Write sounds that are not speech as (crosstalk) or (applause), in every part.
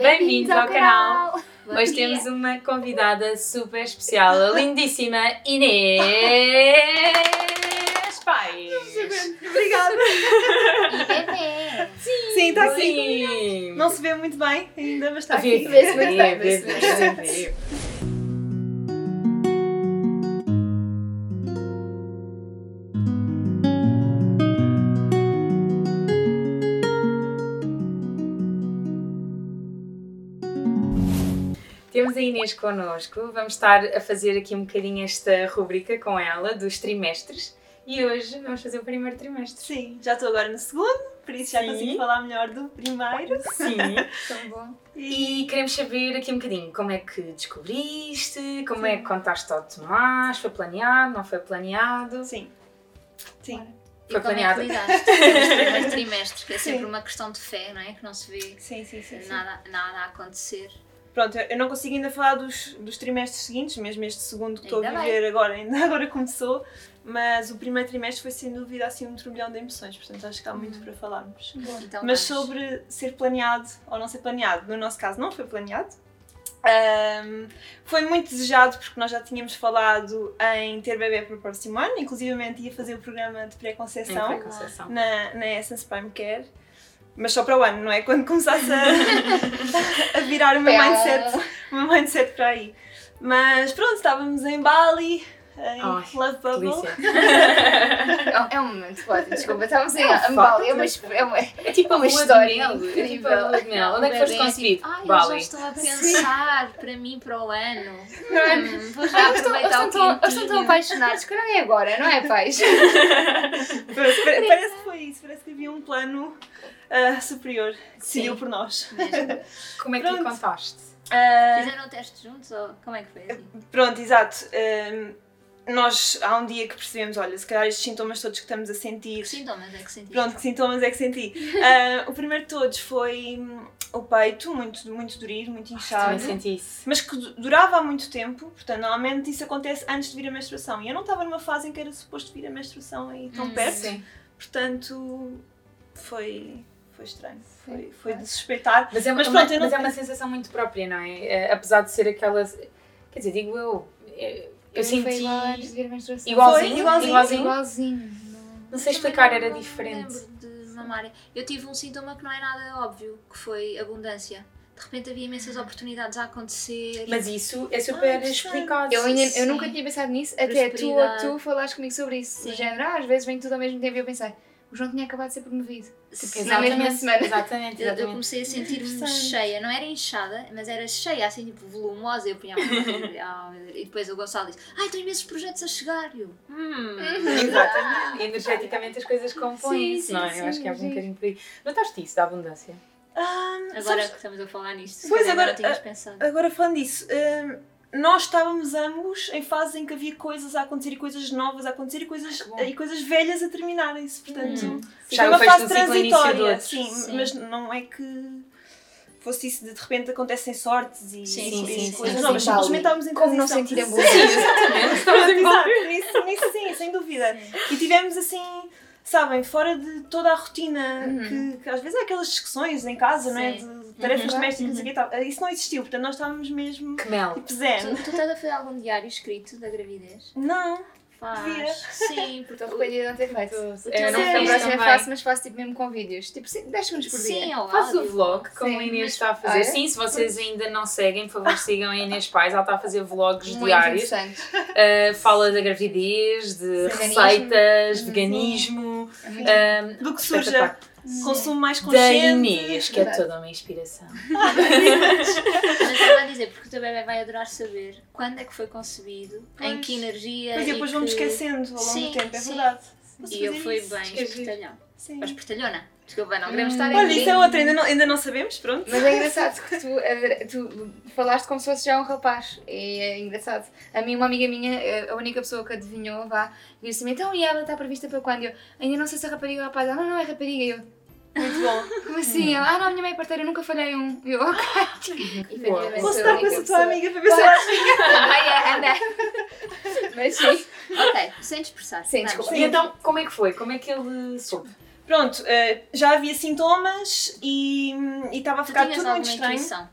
Bem-vindos ao canal! Hoje temos uma convidada super especial, a lindíssima Inês Pais. Obrigada. E bebê! Sim, está aqui. Sim. Não se vê muito bem ainda, mas está aqui. Vê-se muito bem, Temos a Inês connosco, vamos estar a fazer aqui um bocadinho esta rubrica com ela, dos trimestres, e hoje vamos fazer o primeiro trimestre. Sim, já estou agora no segundo, por isso já Sim. consigo falar melhor do primeiro. Sim. (laughs) Tão bom. E queremos saber aqui um bocadinho como é que descobriste, como é que contaste ao Tomás, foi planeado, não foi planeado? Sim. Sim. E Foi como planeado. é que lidaste com os (laughs) primeiros trimestres? Que é sempre Sim. uma questão de fé, não é? Que não se vê Sim, sim, sim. sim. nada, nada a acontecer. Pronto, eu não consigo ainda falar dos, dos trimestres seguintes, mesmo este segundo que estou a Ainda viver agora, ainda (laughs) agora começou, mas o primeiro trimestre foi sem dúvida assim um turbilhão de emoções, portanto acho que há muito para falarmos. Então, Mas sobre ser planeado ou não ser planeado, no nosso caso não foi planeado. Ahm, foi muito desejado porque nós já tínhamos falado em ter bebê para o próximo ano, inclusivamente ia fazer o programa de pré-conceição pré-conceição. na, na Essence Prime Care, mas só para o ano, não é? Quando começasse a, (laughs) a virar o meu mindset, o meu mindset para aí. Mas pronto, estávamos em Bali, em Ai, Love Bubble. (laughs) É, é um momento ótimo, desculpa. Estávamos em Bali, é uma, é uma, É tipo uma uma lua história. É tipo incrível. a lua de mel. Onde é que foste concebido? tipo, Ai, eu já Bali. estou a pensar para mim, para o ano. Não é? Hum, vou já aproveitar o Eles estão tão apaixonados, que não é agora, não é, pais? (laughs) Parece, pare- parece que foi isso, parece que havia um plano ah, superior que decidiu por nós. Mesmo. (laughs) Como é que lhe contaste? Ah, Fizeram o teste juntos ou como é que foi assim? Pronto, exato. Ahm, nós, há um dia que percebemos, olha, se calhar estes sintomas todos que estamos a sentir. Que sintomas é que sentiste? Pronto, que sintomas é que senti? (laughs) Ah, o primeiro de todos foi hum, o peito, muito, muito dorido, muito inchado. Também senti isso. Mas que du- durava há muito tempo, portanto, normalmente isso acontece antes de vir a menstruação. E eu não estava numa fase em que era suposto vir a menstruação aí tão Hum, perto, Sim. portanto, foi, foi estranho. Foi, foi de suspeitar. Mas é, uma, Mas uma- pronto, eu não- mas é uma sensação muito própria, não é? Eh, Apesar de ser aquela. Quer dizer, digo eu. eh, Eu Foi senti. igual. Igualzinho, Foi, igualzinho. igualzinho. Igualzinho. Não sei explicar, era diferente. mamar. Eu tive um sintoma que não é nada óbvio, que foi abundância. De repente havia imensas oportunidades a acontecer. Mas isso é Ah, super interessante. explicado. Eu, ainda, eu nunca tinha pensado nisso, até tu, tu falaste comigo sobre isso. Sim. Do género, ah, às vezes vem tudo ao mesmo tempo e eu pensei, o João tinha acabado de ser promovido. Sim. na mesma semana. Exatamente, Eu, eu exatamente. comecei a sentir-me cheia, não era inchada, mas era cheia, assim, tipo, volumosa. Eu punha a mão, (laughs) ah, e depois o Gonçalo disse: Ai, tenho imensos projetos a chegar. E Eu, Hum, exatamente. Energeticamente as coisas compõem-se, não é? sim, Eu acho que é um bocadinho por aí. Notaste isso da abundância? Ah, agora sabes- que estamos a falar nisto, Pois, agora- não tinhas pensado. Agora falando disso, hum, nós estávamos ambos em fases em que havia coisas a acontecer e coisas novas a acontecer e coisas, bom. e coisas velhas a terminarem-se. Portanto, Hum. foi Já uma fase transitória. Sim, Sim. mas não é que fosse isso de, de repente acontecem sortes e, Sim, sim, sim, coisas sim, novas. sim. Simplesmente estávamos em Como não sentir Sim, envolvidos. Exato, nisso, nisso sim, sem dúvida. E tivemos assim, sabem, fora de toda a rotina, Uhum. que, que às vezes há aquelas discussões em casa, não é? Sim. De tarefas Uhum. domésticas, sei o quê, tal. isso não existiu, portanto nós estávamos mesmo Que mel. tipo zen. Tu, tu estás a fazer algum diário escrito da gravidez? Não, Faz. Devia. Sim, porque Estou arrependida de não ter feito. Eu não Sim, Sim, também. faço, mas faço tipo mesmo com vídeos. Tipo 10 segundos por Sim, dia. ao Faz o áudio. vlog, como Sim. a Inês está a Ah, fazer. é? Sim, se vocês ainda não seguem, por favor sigam a Inês Pais. Ela está a fazer vlogs Muito diários. interessante. Uh, fala da gravidez, de Veganismo. receitas, Uhum. veganismo. É um, do que surja, consumo mais Da consciente. Inês, que é Verdade. toda uma inspiração. (laughs) Mas estava a dizer, porque o teu bebê vai adorar saber quando é que foi concebido, em Pois. que energia. Mas e depois vamos que... esquecendo ao longo Sim, do tempo, é sim. verdade. Posso E eu fui isso? bem Esqueci. espertalhão. Sim. Ou espertalhona. Desculpa, não Hum. queremos estar Olha, aqui. isso é outra, ainda não, ainda não sabemos, pronto. Mas é engraçado que tu, tu falaste como se fosse já um rapaz. E é engraçado. A mim, uma amiga minha, eh, a única pessoa que adivinhou, vá, disse-me: então, e ela está prevista para quando? Eu ainda não sei se é rapariga ou rapaz. Ela, não, não, é rapariga. E Eu, Muito bom. como assim? Ela, ah, não, a minha mãe é parteira, eu nunca falhei um. Eu, ok. (laughs) Efetivamente, Posso estar a com essa tua amiga para ver se ela Também é, anda. Mas sim. Ok, sem dispersar. Sim, Vamos. desculpa. E então, como é que foi? Como é que ele soube? Pronto, eh, já havia sintomas e e estava a ficar tudo muito estranho. intuição?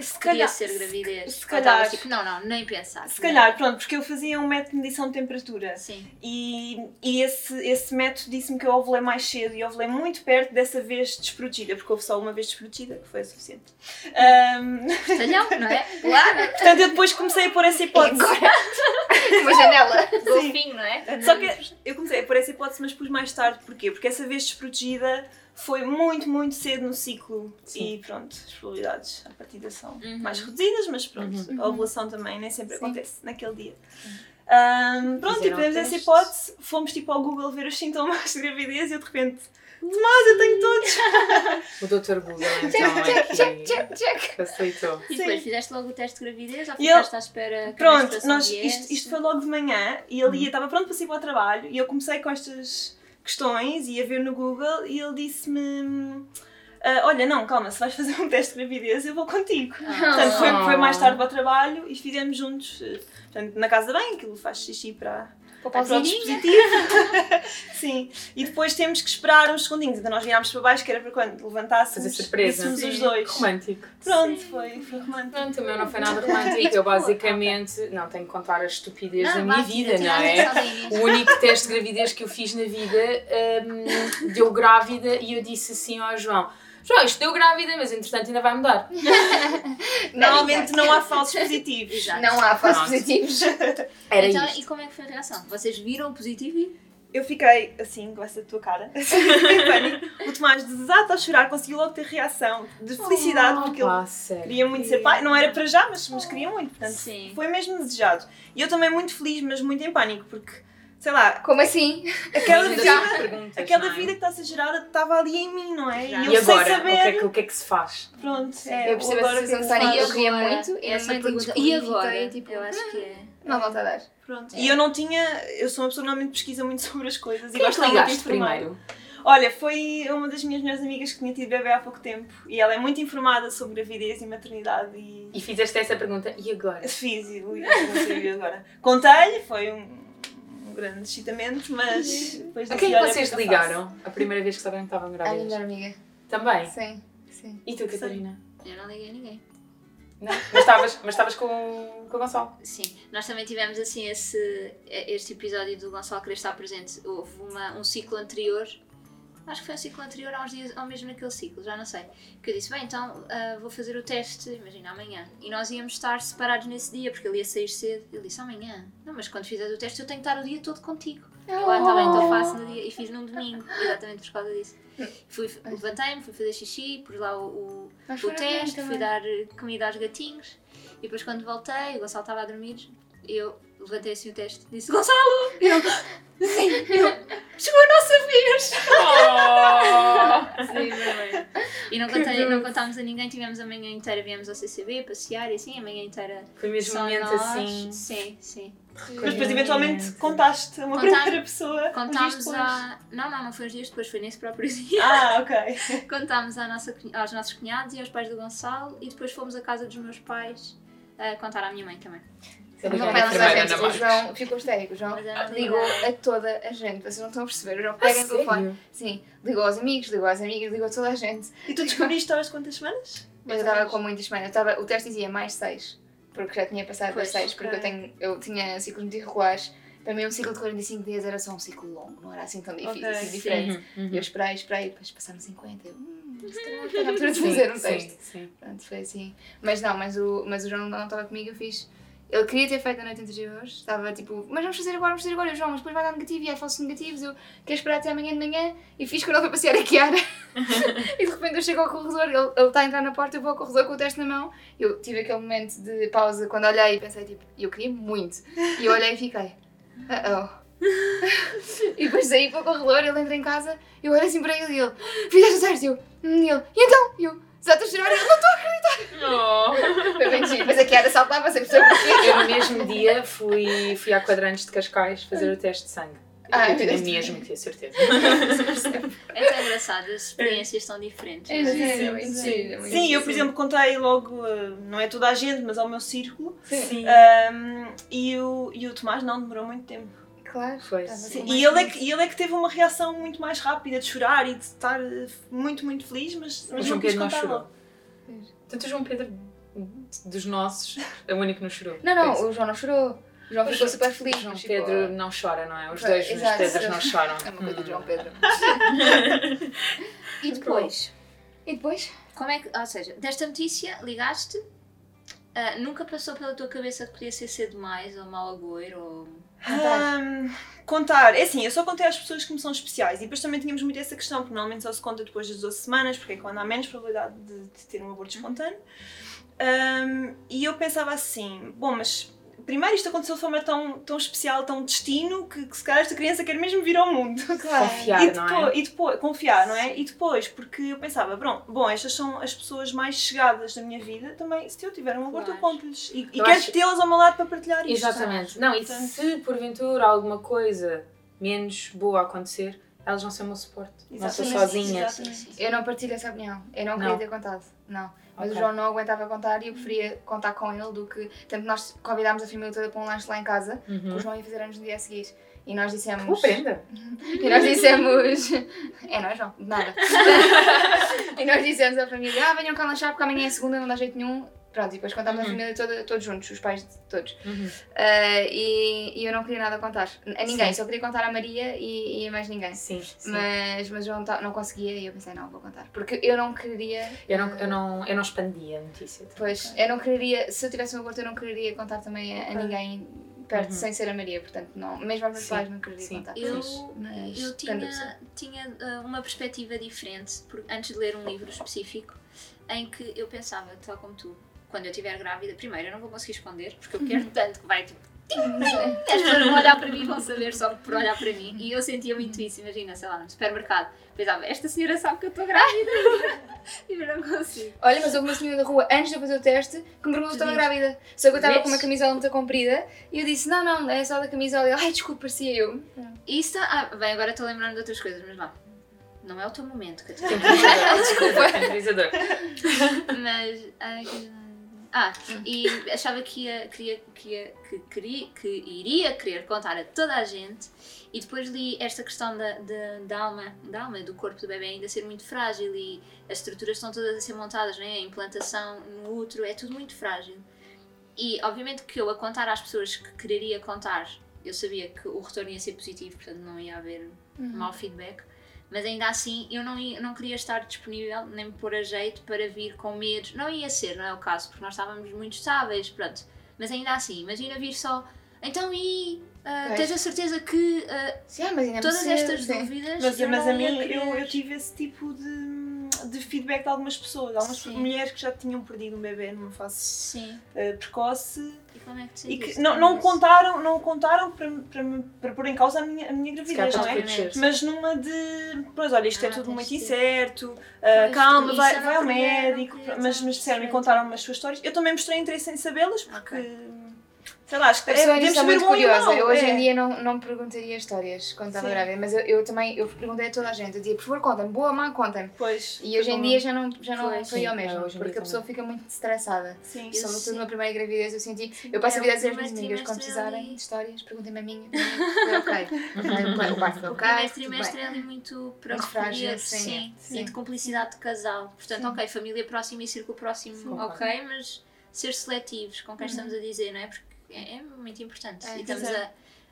Se Podia calhar, ser gravidez. se calhar. estavas tipo, não, não, nem pensar. se calhar, pronto, porque eu fazia um método de medição de temperatura. Sim. E, e esse, esse método disse-me que eu ovulei mais cedo e ovulei muito perto dessa vez desprotegida, porque houve só uma vez desprotegida, que foi o suficiente. Ahm, Talhão, não é? (laughs) Claro! portanto, eu depois comecei a pôr essa hipótese. Uma (laughs) janela. (laughs) Golfinho, não é? Só que eu comecei a pôr essa hipótese, mas pus mais tarde. Porquê? Porque essa vez desprotegida foi muito, muito cedo no ciclo. Sim. E pronto, as probabilidades à partida são Uhum. mais reduzidas, mas pronto, Uhum. a ovulação também nem sempre Sim. acontece naquele dia. Ahm, pronto, e Fizeram tivemos essa hipótese, fomos tipo ao Google ver os sintomas de gravidez e eu de repente, Tomás, eu tenho todos! (laughs) O Dr. Google, então, Check, check, aqui check. aceitou. E Sim. depois fizeste logo o teste de gravidez ou E eu- ficaste à espera que a Pronto, nós, viesse? isto, isto foi logo de manhã e ele ia, estava pronto para sair para o trabalho e eu comecei com estas questões, ia ver no Google e ele disse-me: "Ah, Olha, não, calma, se vais fazer um teste de gravidez, eu vou contigo. Ah. Portanto, foi, foi mais Ah. tarde para o trabalho e fizemos juntos, eh, portanto, na casa de banho, aquilo faz xixi para, Para o para o pauzinho. dispositivo. (laughs) Sim, e depois temos que esperar uns segundinhos, então nós virámos para baixo, que era para quando levantássemos, Fazer surpresa. os dois. Romântico. Pronto, Sim. foi, foi romântico. Pronto, o meu não foi nada (laughs) romântico. Eu basicamente, não, tenho que contar a estupidez da Não, minha vá, vida, não é? O único teste de gravidez que eu fiz na vida hum, deu grávida e eu disse assim ao João: João, isto deu grávida, mas entretanto ainda vai mudar. (laughs) Normalmente não há falsos positivos. Exato. Não há falsos Pronto. positivos. Era então, isto. e como é que foi a reação? Vocês viram o positivo e... Eu fiquei assim, com essa tua cara, (laughs) em pânico. O Tomás desata a chorar, conseguiu logo ter reação de felicidade, porque ele sério. queria muito ser pai. Não era para já, mas, mas queria muito, portanto, Sim. foi mesmo desejado. E eu também muito feliz, mas muito em pânico, porque, sei lá, Como assim? aquela vida, aquela é? vida que está a ser gerada estava ali em mim, não é? Já. E E eu sei agora, o saber. que, é que, o que é que se faz? Pronto, é, eu percebo agora essa o que é e eu Agora, muito. E essa em que pergunta. E agora? tipo, Eu acho que é... Não volta a dar. Pronto. É. E eu não tinha, eu sou uma pessoa que normalmente pesquisa muito (laughs) sobre as coisas e Quem é gosto de informada. primeiro? Olha, foi uma das minhas melhores amigas que tinha tido bebê há pouco tempo e ela é muito informada sobre gravidez e maternidade e E fizeste essa pergunta, e agora? fiz e não sei agora. Contei-lhe, foi um grande excitamento, mas depois A quem é que vocês ligaram a primeira vez que souberam que estavam A minha grávidas? amiga. Também? Sim, sim. E tu, Catarina? Eu não liguei a ninguém. Não? Mas estavas mas estavas com, com o Gonçalo? Sim, nós também tivemos assim esse, este episódio do Gonçalo querer estar presente. Houve uma, um ciclo anterior, acho que foi um ciclo anterior aos dias, ao mesmo naquele ciclo, já não sei. Que eu disse, bem, então ah, vou fazer o teste, imagina, amanhã. E nós íamos estar separados nesse dia, porque ele ia sair cedo. Ele disse, amanhã. Não, mas quando fizeres o teste eu tenho que estar o dia todo contigo. Eu, ah, tá bem, então faço no dia. E fiz num domingo, (laughs) exatamente por causa disso. Fui, levantei-me, fui fazer xixi, pus lá o, o, o teste, fui dar comida aos gatinhos e depois quando voltei, o Gonçalo estava a dormir, eu levantei assim o teste disse Gonçalo! E eu, sim, eu, chegou a nossa vez! Sim, também. E não, contei, não contámos a ninguém, tivemos a manhã inteira, viemos ao CCB passear e assim, a manhã inteira Foi mesmo um só momento nós. assim. Sim, sim. Mas depois eventualmente contaste a uma Contar- primeira pessoa. Contámos a. Não, não, não foi uns dias depois, foi nesse próprio (laughs) dia. Ah, ok. (laughs) Contámos à nossa, aos nossos cunhados e aos pais do Gonçalo e depois fomos à casa dos meus pais a contar à minha mãe também. Não Ana gente, o. João ficou histérico. O João Mas ligou a toda a gente. Vocês não estão a perceber. O João pega no telefone. Sim, ligou aos amigos, ligou às amigas, ligou a toda a gente. E tu descobriste aos quantas semanas? Eu estava com muitas semanas. Eu estava, o teste dizia mais 6, porque já tinha passado Pois, das 6, porque eu, tenho, eu tinha ciclos muito irregulares. Para mim, um ciclo de 45 dias era só um ciclo longo, não era assim tão difícil, Ok. assim diferente. Uhum, E uhum. eu esperei, esperei, depois passaram 50. Eu, hum, se calhar está na altura de fazer um teste. sim, sim. Pronto, foi assim. Mas não, mas o, mas o João não estava comigo, eu fiz. Ele queria ter feito a noite anterior, estava tipo, mas vamos fazer agora, vamos fazer agora, E o João, mas depois vai dar negativo e há falsos negativos, eu quero esperar até amanhã de manhã e fiz quando ele foi passear a Kiara. (laughs) e de repente eu chego ao corredor, ele ele está a entrar na porta, eu vou ao corredor com o teste na mão. Eu tive aquele momento de pausa quando olhei e pensei, tipo, eu queria muito. E eu olhei e fiquei, uh oh. (laughs) e depois saí para o corredor, ele entra em casa, eu olho assim para ele e ele, fizeste o eu, hum, e ele, e então? E eu, já estou a chorar, ele, não estou a acreditar. Foi bem giro. Depois a Kiara saltava sem perceber porquê. Eu no mesmo dia fui, fui à Quadrantes de Cascais fazer o teste de sangue. Ah, eu tinha mesmo que ter certeza. É tão engraçado, as experiências são diferentes. É é? giro, é é Sim, eu, por exemplo, contei logo, eh, não é toda a gente, mas ao meu círculo. Sim. Um, e, o, e o Tomás não demorou muito tempo. Claro. Foi. Sim. E ele, é que, ele é que teve uma reação muito mais rápida de chorar e de estar eh, muito, muito feliz, mas, O mas João não quis Pedro não chorou. Portanto, o João Pedro, dos nossos, é o único que não chorou. Não, não, o João não chorou. O João ficou super feliz. O João ficou- Pedro não chora, não é? Os dois exato. Pedros não choram. É uma coisa Hum. de João Pedro. (laughs) E depois? E depois? Como é que, ou seja, desta notícia ligaste, ah, nunca passou pela tua cabeça que podia ser cedo demais, ou mal agouro, ou... Contar. Ahm, contar, é assim, eu só contei às pessoas que me são especiais e depois também tínhamos muito essa questão, porque normalmente só se conta depois das 12 semanas, porque é quando há menos probabilidade de, de ter um aborto espontâneo. Ahm, e eu pensava assim, bom, mas primeiro isto aconteceu de forma tão, tão especial, tão destino, que, que se calhar esta criança quer mesmo vir ao mundo. Claro. (laughs) Confiar, e, não depois, é? e depois, confiar, não é? E depois, porque eu pensava, bom, bom, estas são as pessoas mais chegadas da minha vida, também, se eu tiver um aborto, eu Claro. conto-lhes. E, e Eu quero acho- tê-las ao meu lado para partilhar isto. Exatamente. Não, e Portanto- se porventura alguma coisa menos boa acontecer, elas vão ser o meu suporte. Não estou Exatamente, exatamente. Eu não partilho essa opinião. Eu não, queria Não. ter contado. Não. Mas Ok. o João não aguentava contar e eu preferia contar com ele do que. Tanto nós convidámos a família toda para um lanche lá em casa, que Uhum. o João ia fazer anos no dia a seguir. E nós dissemos. Boa prenda. (laughs) E nós dissemos. É, não é, João? Nada. (laughs) e nós dissemos à família: ah, venham cá lanchar porque amanhã é segunda, não dá jeito nenhum. Pronto, e depois contámos a Uhum. família toda, todos juntos, os pais de todos. Uhum. Ah, e, e eu não queria nada contar. A ninguém, Sim. só queria contar à Maria e, e a mais ninguém. Sim, sim. Mas, mas o João ta- não conseguia e eu pensei: não, vou contar. Porque eu não queria. Eu, não, eu, não, eu não expandia a notícia. Pois, eu não quereria, se eu tivesse um aborto, eu não quereria contar também a, a ninguém perto, Uhum. sem ser a Maria, portanto, não, mesmo aos meus pais não queria sim. contar. Eu, Mas eu tinha, tinha ah, uma perspectiva diferente, porque antes de ler um livro específico, em que eu pensava, tal como tu, quando eu estiver grávida, primeiro eu não vou conseguir esconder, porque eu (laughs) quero tanto que vai tipo. As pessoas vão olhar para mim e vão saber só por olhar para mim. E eu sentia muito isso, imagina, sei lá, no supermercado. Pensava, esta senhora sabe que eu estou grávida (laughs) e eu não consigo. Olha, mas houve uma senhora da rua, antes de eu fazer o teste, que me perguntou se estava grávida. Só que eu estava com uma camisola muito comprida e eu disse: Não, não, é só da camisola. E ela, ai, desculpa, parecia eu. Isso, ah, bem, agora estou lembrando de outras coisas, mas vá. Não é o teu momento, Catarina. (laughs) Desculpa. Temporizador. Mas. ai, que- Ah, e achava que ia, queria, que, ia, que, queria, que iria querer contar a toda a gente. E depois li esta questão da, da, da alma, da alma, do corpo do bebê ainda ser muito frágil e as estruturas estão todas a ser montadas, não é? a implantação no útero, é tudo muito frágil. E obviamente que eu a contar às pessoas que quereria contar, eu sabia que o retorno ia ser positivo, portanto não ia haver mau feedback. Mas ainda assim, eu não, ia- não queria estar disponível, nem me pôr a jeito para vir com medos. Não ia ser, não é o caso, porque nós estávamos muito estáveis, pronto. Mas ainda assim, imagina vir só. Então, e Pois. tens a certeza que ah, Sim, mas ainda me todas estas sim. dúvidas. Mas, eu mas não a mim, eu, eu tive esse tipo de feedback de algumas pessoas, algumas Sim. mulheres que já tinham perdido um bebê numa fase Sim. eh, precoce E como é que te e que não, não contaram, não contaram para, para, me- para pôr em causa a minha, a minha gravidez, não é? Mas numa de. Pois olha, isto é Ah, tudo tens muito de- incerto, Pois, calma, vai, vai ao médico. mas, mas disseram e certo. contaram-me as suas histórias. Eu também mostrei interesse em sabê-las porque. Ok. Sei lá, acho que é, devemos está saber muito curiosa. mau. Eu hoje é. em dia não, não me perguntaria histórias quando estava grávida, mas eu, eu também eu perguntei a toda a gente. Eu dizia, por favor, contem-me, boa, má, contem-me. Pois. E hoje em dia já não, já não foi sim, ao é, mesmo, dia porque a pessoa fica muito estressada. Sim. Eu Sobretudo sim. na primeira gravidez eu senti. Eu passo a É, vida a o dizer às minhas primeiro amigas, quando é precisarem ali- de histórias, perguntem-me a minha. (laughs) Foi ok. O parto foi O ok. primeiro tudo trimestre é ali muito frágil, sim. e de cumplicidade de casal. Portanto, ok, família próxima e círculo próximo, ok, mas ser seletivos com quem Uhum. estamos a dizer, não é? Porque é, é muito importante. É, e estamos pois a,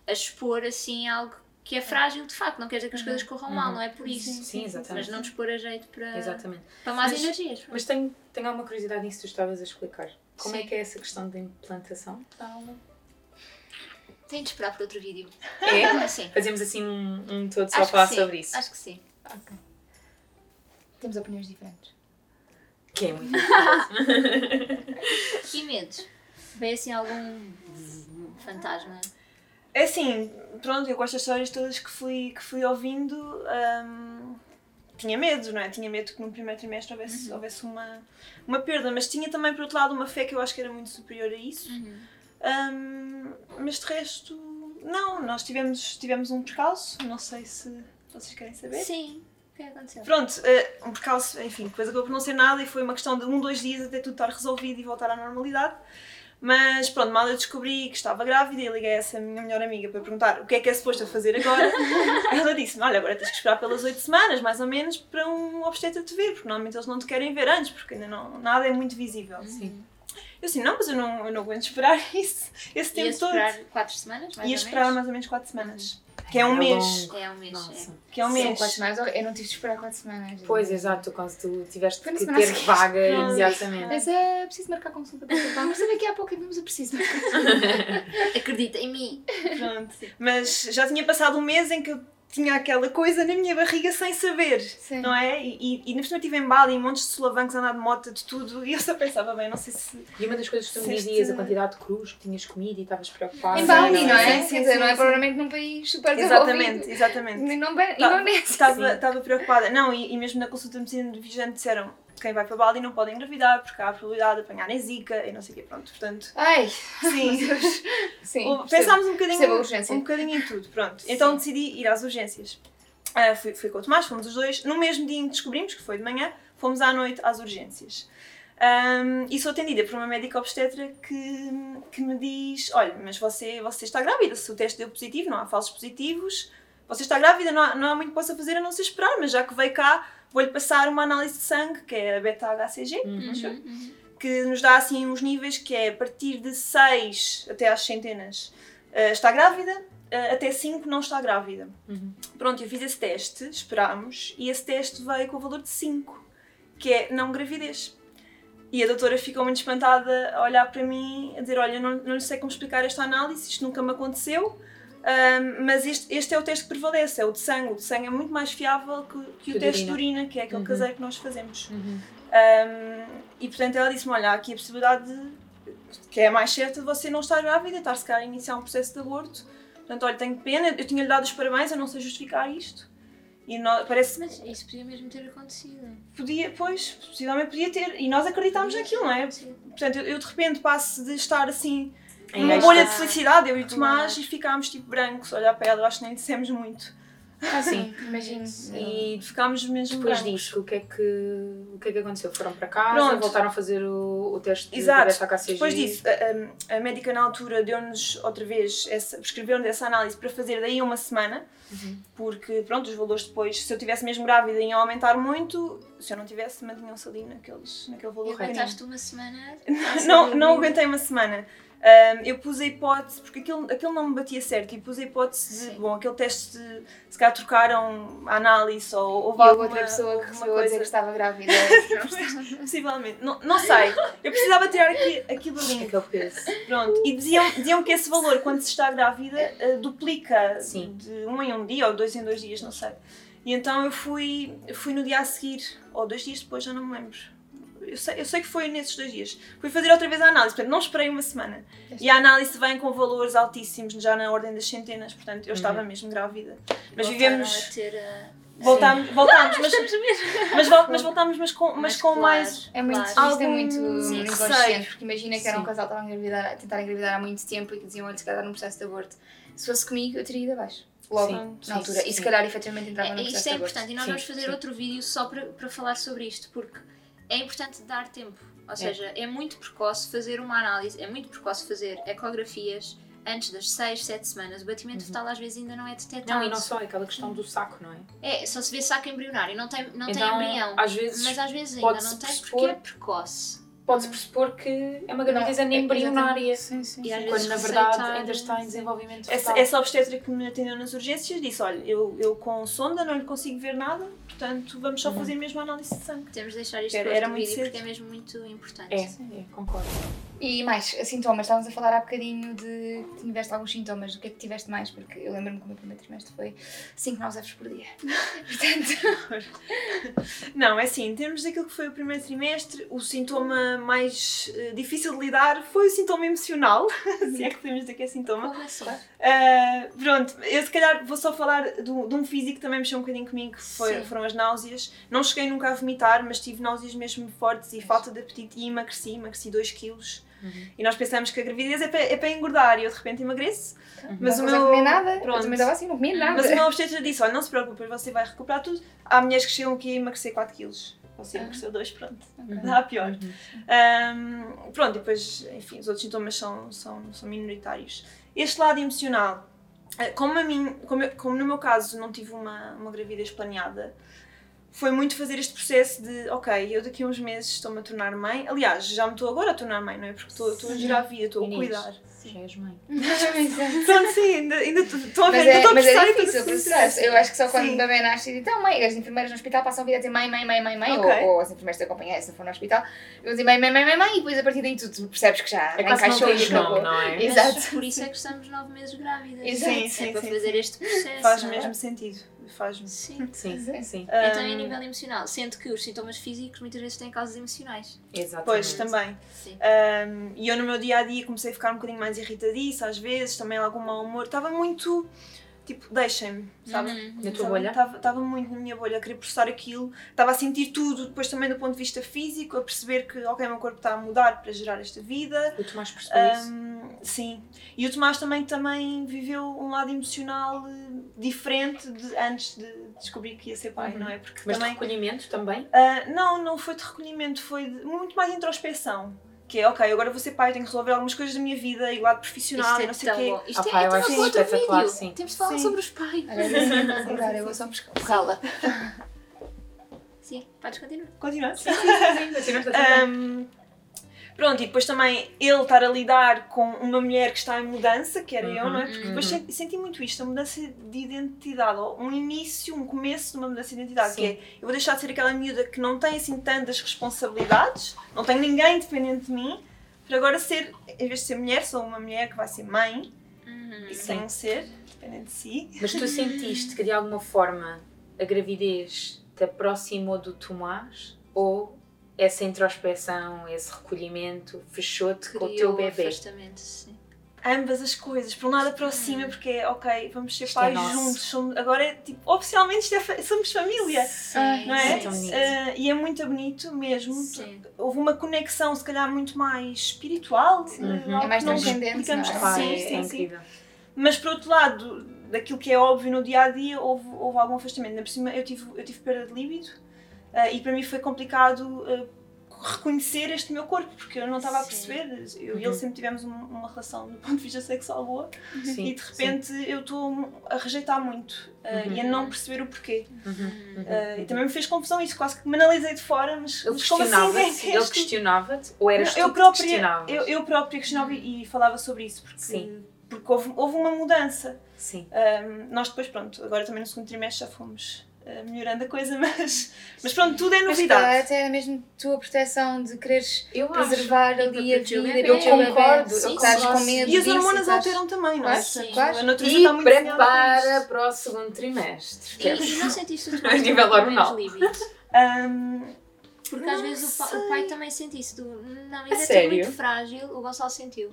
a expor assim algo que é frágil de facto, não quer dizer que as coisas corram mal, Uhum. não é por isso. Sim, exatamente. Mas não nos pôr a jeito para, Exatamente. para más Mas- energias. Mas tenho, tenho alguma curiosidade nisso que tu estavas a explicar. Como é Sim. que é essa questão da implantação da alma? Tenho de esperar por outro vídeo. É? (laughs) Sim. Fazemos assim um, um todo só a Acho falar sim. sobre isso. Acho que sim. Ok. Temos opiniões diferentes. Que é muito (laughs) E medos? Vem assim algum fantasma? É assim, pronto, eu com estas histórias todas que fui, que fui ouvindo, hum, tinha medo, não é? Tinha medo que no primeiro trimestre houvesse, Uhum. houvesse uma, uma perda, mas tinha também, por outro lado, uma fé que eu acho que era muito superior a isso. Uhum. Hum, mas de resto, não, nós tivemos, tivemos um percalço, não sei se vocês querem saber. Sim. O que é aconteceu? Pronto, eh, um percalço, enfim, depois acabou por não ser nada e foi uma questão de um, dois dias até tudo estar resolvido e voltar à normalidade. Mas pronto, mal eu descobri que estava grávida e liguei a essa minha melhor amiga para perguntar o que é que é suposto eu fazer agora. (laughs) Ela disse-me: Olha, agora tens que esperar pelas 8 semanas, mais ou menos, para um obstetra te ver, porque normalmente eles não te querem ver antes, porque ainda não, nada é muito visível. Sim. Eu assim, não, mas eu não, eu não aguento esperar (laughs) isso, esse tempo Ia todo. esperar 4 semanas, mais Ia ou esperar mais ou menos 4 semanas. Que é um Era mês. longo. É um mês, Nossa. Que é um Sim, mês. quatro semanas. Eu não tive de esperar quatro semanas. Pois, exato, quando tu tiveste que ter seguinte. vaga imediatamente. Mas é preciso marcar consulta para o Mas daqui a pouco vamos a preciso marcar. é. (laughs) Acredita em mim. Pronto. Mas já tinha passado um mês em que eu tinha aquela coisa na minha barriga sem saber. Sim. Não é? E, e, e na eu estive em Bali, em montes de solavancos, andar de moto, de tudo, e eu só pensava, bem, não sei se. E uma das coisas que tu me dizias, a quantidade de cruz que tinhas comido e estavas preocupada. Em Bali, sim, não é? sim, não é provavelmente num país super Exatamente, desenvolvido. exatamente. Não Tá- Indonésia. Estava estava preocupada. Não, e, e mesmo na consulta de medicina de vigilante disseram quem vai para Bali não pode engravidar porque há a probabilidade de apanhar zika e não sei o quê. Pronto, portanto, Ai, sim. (laughs) sim. O-. Pensámos um bocadinho, um bocadinho em tudo, pronto. Então decidi ir às urgências. Ah, fui, fui com o Tomás, fomos os dois. No mesmo dia em que descobrimos, que foi de manhã, fomos à noite às urgências. Ahm, e sou atendida por uma médica obstetra que, que me diz: Olha, mas você, você está grávida, se o teste deu positivo, não há falsos positivos, você está grávida, não há, não há muito que possa fazer a não ser esperar, mas já que veio cá, vou-lhe passar uma análise de sangue, que é a beta-HCG, acho eu que nos dá assim uns níveis que é a partir de 6 até às centenas eh, está grávida, eh, até 5 não está grávida. Uhum. Pronto, eu fiz esse teste, esperámos, e esse teste veio com o valor de 5, que é não gravidez. E a doutora ficou muito espantada a olhar para mim, a dizer, olha, não, não sei como explicar esta análise, isto nunca me aconteceu, ahm, mas este, este é o teste que prevalece, é o de sangue. O de sangue é muito mais fiável que, que Que o teste de urina. que é aquele Uhum. caseiro que nós fazemos. Uhum. Um, e portanto ela disse-me: Olha, há aqui a possibilidade de, que é a mais certa de você não estar grávida, estar se calhar a iniciar um processo de aborto. Portanto, olha, tenho pena, eu tinha-lhe dado os parabéns, eu não sei justificar isto. E parece Mas isso podia mesmo ter acontecido. podia, pois, possivelmente podia ter. E nós acreditámos naquilo, não é? Sim. Portanto, eu, eu de repente passo de estar assim, Esta- bolha de felicidade, eu e o Tomás, Claro. e ficámos tipo brancos, a olhar para ela, eu acho que nem dissemos muito. Ah, sim, (laughs) imagino. E ficámos mesmo Depois brancos. disso, o que, é que, o que é que aconteceu? Foram para casa, Pronto. voltaram a fazer o, o teste de Exato. beta-HCG? Depois disso, a, a- a médica na altura deu-nos outra vez, prescreveu-nos essa análise para fazer daí uma semana, Uhum. porque pronto, os valores depois, se eu tivesse mesmo grávida, iam aumentar muito, se eu não tivesse, mantinham-se ali naqueles, naquele E valor pequenino. aguentaste uma semana. (laughs) Não, não aguentei uma semana. Ahm, eu pus a hipótese, porque aquilo, aquilo não me batia certo, e pus a hipótese de, bom, aquele teste, de, se calhar trocaram a análise ou houve E alguma, outra pessoa que recebeu a dizer que estava grávida. (laughs) Possivelmente, não, não sei. Eu precisava tirar aqui, aquilo peso. Pronto, e diziam, diziam que esse valor, quando se está grávida, eh, duplica Sim. de um em um dia ou dois em dois dias, não sei. E então eu fui, fui no dia a seguir, ou dois dias depois, já não me lembro. Eu sei, eu sei que foi nesses dois dias. Fui fazer outra vez a análise, portanto não esperei uma semana. E a análise vem com valores altíssimos, já na ordem das centenas, portanto eu estava mesmo grávida. Mas Voltaram vivemos. a ter a. Voltámos, voltámos, mas, Estamos mesmo. mas, vol- mas voltámos, mas com, mas com claro, mais. É muito, claro. isto é muito inconsciente, porque imagina que era um casal que estava a, engravidar, a tentar engravidar há muito tempo e que diziam, olha, se calhar num processo de aborto. Se fosse comigo, eu teria ido abaixo. Logo, Sim, na sim, altura. E sim. se calhar efetivamente entrava É, isto processo é de aborto. importante e nós Sim, vamos fazer sim. outro vídeo só para, para falar sobre isto, porque é importante dar tempo. Ou seja, é. muito precoce fazer uma análise, é muito precoce fazer ecografias antes das 6, 7 semanas. O batimento fetal às vezes ainda não é detectado. Não, e não só, é aquela questão do saco, não é? É, só se vê saco embrionário, não tem, não tem Então, embrião. às vezes, Mas às vezes ainda não tem porque é precoce. Pode-se pressupor que é uma gravidez Não, é- embrionária. Sim, sim. E às Quando na verdade ainda está em desenvolvimento Essa, essa obstetra que me atendeu nas urgências disse: Olha, eu, eu com sonda não lhe consigo ver nada, portanto vamos só fazer mesmo a análise de sangue. Temos de deixar isto Era- para era outro muito cedo. porque é mesmo muito importante. É, é, concordo. E mais, sintomas, estávamos a falar há bocadinho de que tiveste alguns sintomas, do que é que tiveste mais? Porque eu lembro-me que o meu primeiro trimestre foi 5 náuseas por dia. (laughs) Portanto, Não, é assim, em termos daquilo que foi o primeiro trimestre, o sintoma mais eh, difícil de lidar foi o sintoma emocional, (laughs) se é que podemos dizer que é sintoma. Ah, pronto, eu se calhar vou só falar do- de um físico que também mexeu um bocadinho comigo, que foi- Sim. foram as náuseas. Não cheguei nunca a vomitar, mas tive náuseas mesmo fortes e falta de apetite e emagreci, emagreci 2 quilos. Uhum. E nós pensamos que a gravidez é para, é para engordar e eu de repente emagreço. Mas não o meu. comer nada. Pronto. Eu também estava assim, não comia nada. Mas o meu obstetra disse: olha, não se preocupe, você vai recuperar tudo. Há mulheres que chegam aqui a emagrecer 4 quilos. Você emagreceu 2, pronto. Uhum. Dá pior. Uhum. Ahm, pronto, e depois, enfim, os outros sintomas são, são, são minoritários. Este lado emocional, eh, como, a mim, como, eu- como no meu caso não tive uma, uma gravidez planeada, foi muito fazer este processo de, ok, eu daqui a uns meses estou-me a tornar mãe. Aliás, já me estou agora a tornar mãe, não é? Porque estou, estou a gerar a vida, estou a cuidar. Já és mãe. (laughs) Pronto, sim, ainda, ainda estou a ver, Mas ainda é, estou a mas é difícil processar. Eu acho que só quando o bebê nasce e diz, então mãe, as enfermeiras no hospital passam a vida a dizer mãe, mãe, mãe, mãe, mãe, Ok. ou, ou as enfermeiras te acompanham se for no hospital, eu dizer mãe, mãe, mãe, mãe, mãe, e depois a partir daí tu, tu percebes que já É não encaixou e acabou. nome, não é? Mas Exato. por isso é que estamos nove meses grávidas. Exato. Sim, é sim, para sim, fazer este processo. Faz não é? mesmo sentido. Faz-me. Sim. (laughs) Sim, sim. Então, e a nível emocional, sendo que os sintomas físicos muitas vezes têm causas emocionais. Exatamente. Pois, também. Sim. Um, e eu no meu dia a dia comecei a ficar um bocadinho mais irritadiça às vezes, também algum mau humor. Estava muito tipo, deixem-me, sabe? Uhum. Na tua bolha? Estava muito na minha bolha a querer processar aquilo, estava a sentir tudo, depois também do ponto de vista físico, a perceber que, ok, o meu corpo está a mudar para gerar esta vida. O Tomás percebeu isso. Um, sim. E o Tomás também, também viveu um lado emocional eh, diferente de antes de descobrir que ia ser pai, Uhum. não é? Porque Mas de também. recolhimento também? Ah, não, não foi de recolhimento, foi de muito mais introspeção. Que é, ok, agora vou ser pai, tenho que resolver algumas coisas da minha vida e lado profissional e é não sei o quê. bom. Isto Ah, é, pá, eu então acho é outro espetacular, vídeo. sim. Temos de falar Sim. sobre os pais. Eu agora, eu vou só buscá-la. Sim, podes continuar. Continua? Continuaste a Um, pronto, e depois também ele estar a lidar com uma mulher que está em mudança, que era eu, não é? Porque depois Uhum. senti, senti muito isto, a mudança de identidade, ou um início, um começo de uma mudança de identidade, Sim. que é, eu vou deixar de ser aquela miúda que não tem assim tantas responsabilidades, não tenho ninguém dependente de mim, para agora ser, em vez de ser mulher, sou uma mulher que vai ser mãe, Uhum. e sem um ser, dependente de si. Mas tu sentiste que de alguma forma a gravidez te aproximou do Tomás ou essa introspeção, esse recolhimento fechou-te com o teu bebê? sim. ambas as coisas. Por um lado aproxima porque é ok, vamos ser Isto é pais nosso. juntos. somos- agora é tipo, oficialmente isto é somos família. Sim, Não é? Sim, tão bonito. Ah, e é muito bonito mesmo. Sim. Houve uma conexão, se calhar, muito mais espiritual. Uhum. algo É mais não transcendente, não é? Sim, é, sim, é sim. Mas por outro lado, daquilo que é óbvio no dia a dia, houve, houve algum afastamento. Ainda por cima, eu tive, eu tive perda de líbido ah, e para mim foi complicado ah, reconhecer este meu corpo, porque eu não estava a Sim. perceber. Eu e Uhum. ele sempre tivemos uma, uma relação do ponto de vista sexual boa Sim, e de repente eu estou a rejeitar muito ah, Uhum. e a não perceber o porquê. sim. Uhum, uhum, Ah, e uhum. também me fez confusão isso, quase que me analisei de fora, mas, Ele mas como assim? questionava-te? é Ele este? questionava-te? Ou eras Não, tu eu que te própria, questionavas? eu, eu própria questionava e, e falava sobre isso, porque, Sim. porque houve, houve uma mudança. Sim. Um, nós depois, pronto, agora também no segundo trimestre já fomos uh, melhorando a coisa, (laughs) mas, mas pronto, tudo é Mas novidade. até mesmo tua proteção de quereres Eu preservar ali a vida, eu concordo, Sim, eu estás sim, com sim. medo E as hormonas alteram também, não é? Ah, sim. claro. A natureza E está muito prepara para o segundo trimestre. E, e não sentiste o A (laughs) nível hormonal. (laughs) Porque Não às vezes o, pa- o pai também sente isso. Do, não, ainda é sério? muito frágil. O Gonçalo sentiu.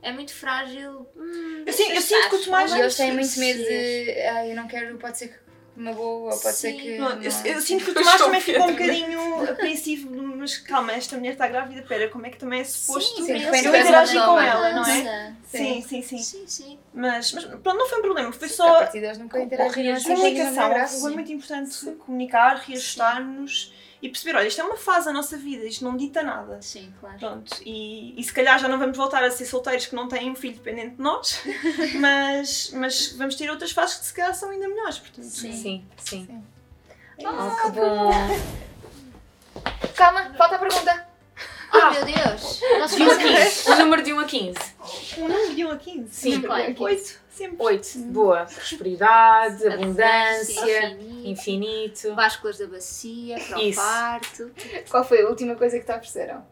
É muito frágil. Hum, Eu sinto- eu sinto que o Tomás- eles têm muito Sim. medo de. Ai, eu não quero, pode ser que me boa, pode ser que. não, eu, eu sinto que o Tomás também ficou um bocadinho apreensivo, mas calma, esta mulher está grávida, pera, como é que também é suposto sim, sim, eu interagir uma com ela, não é? Sim, sim, sim. Sim, sim. Mas, mas pronto, não foi um problema, foi A só nenhuma comunicação. Foi muito importante comunicar, reajustar-nos e perceber, olha, isto é uma fase da nossa vida, isto não dita nada. Sim, claro. Pronto, e, e se calhar já não vamos voltar a ser solteiros que não têm um filho dependente de nós, (laughs) mas, mas vamos ter outras fases que se calhar são ainda melhores, portanto. Sim. Sim, sim. Sim. Oh, que bom. Calma, falta a pergunta. Oh meu Deus! Nosso De 1 a 15. O número de 1 a 15. Um número de 1 a 15? Sim. Claro. Oito, sempre. 8. Boa. Prosperidade, abundância, infinito. infinito. Básculas da bacia, para o Isso. parto. Qual foi a última coisa que te ofereceram?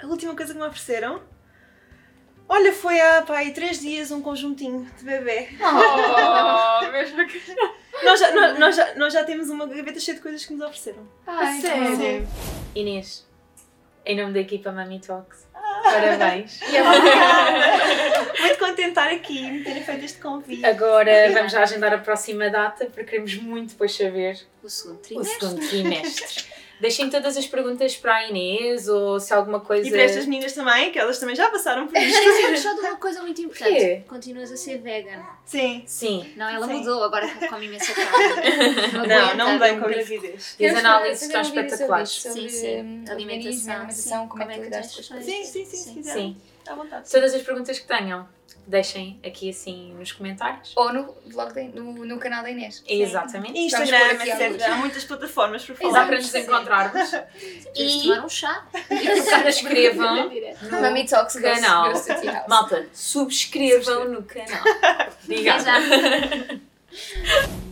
A última coisa que me ofereceram, olha, foi há pá, aí três dias um conjuntinho de bebê. Oh, (laughs) mesmo que. Nós já, nós, nós já, nós já temos uma gaveta cheia de coisas que nos ofereceram. Ai, sério? Sim. Inês, em nome da equipa Mami Talks, parabéns. (laughs) (laughs) Muito contente de estar aqui e me terem feito este convite. Agora vamos já agendar a próxima data porque queremos muito depois saber O segundo o trimestre. segundo trimestre. (laughs) Deixem todas as perguntas para a Inês ou se alguma coisa. E para estas meninas também, que elas também já passaram por (laughs) isto. Esquecemos só de uma coisa muito importante. Quê? Continuas a ser vegan. Sim. Sim. Não, ela Sim. mudou, agora come imensa carne. (laughs) Não, não um com gravidez. E as análises estão espetaculares. Sim, sim. Alimentação, alimentação, sim. como é que coisas. Sim, sim, sim, se. Sim. À vontade. Todas as perguntas que tenham, deixem aqui assim nos comentários. Ou no, vlog da- no, no canal da Inês. Exatamente. Instagram, etc. Há muitas plataformas para Dá falar. para nos encontrarmos. (laughs) E tomar um chá. subscrevam (laughs) Mami Talks Canal. Goes, Goes to Tea House. Malta, subscrevam no canal. Obrigada. (laughs)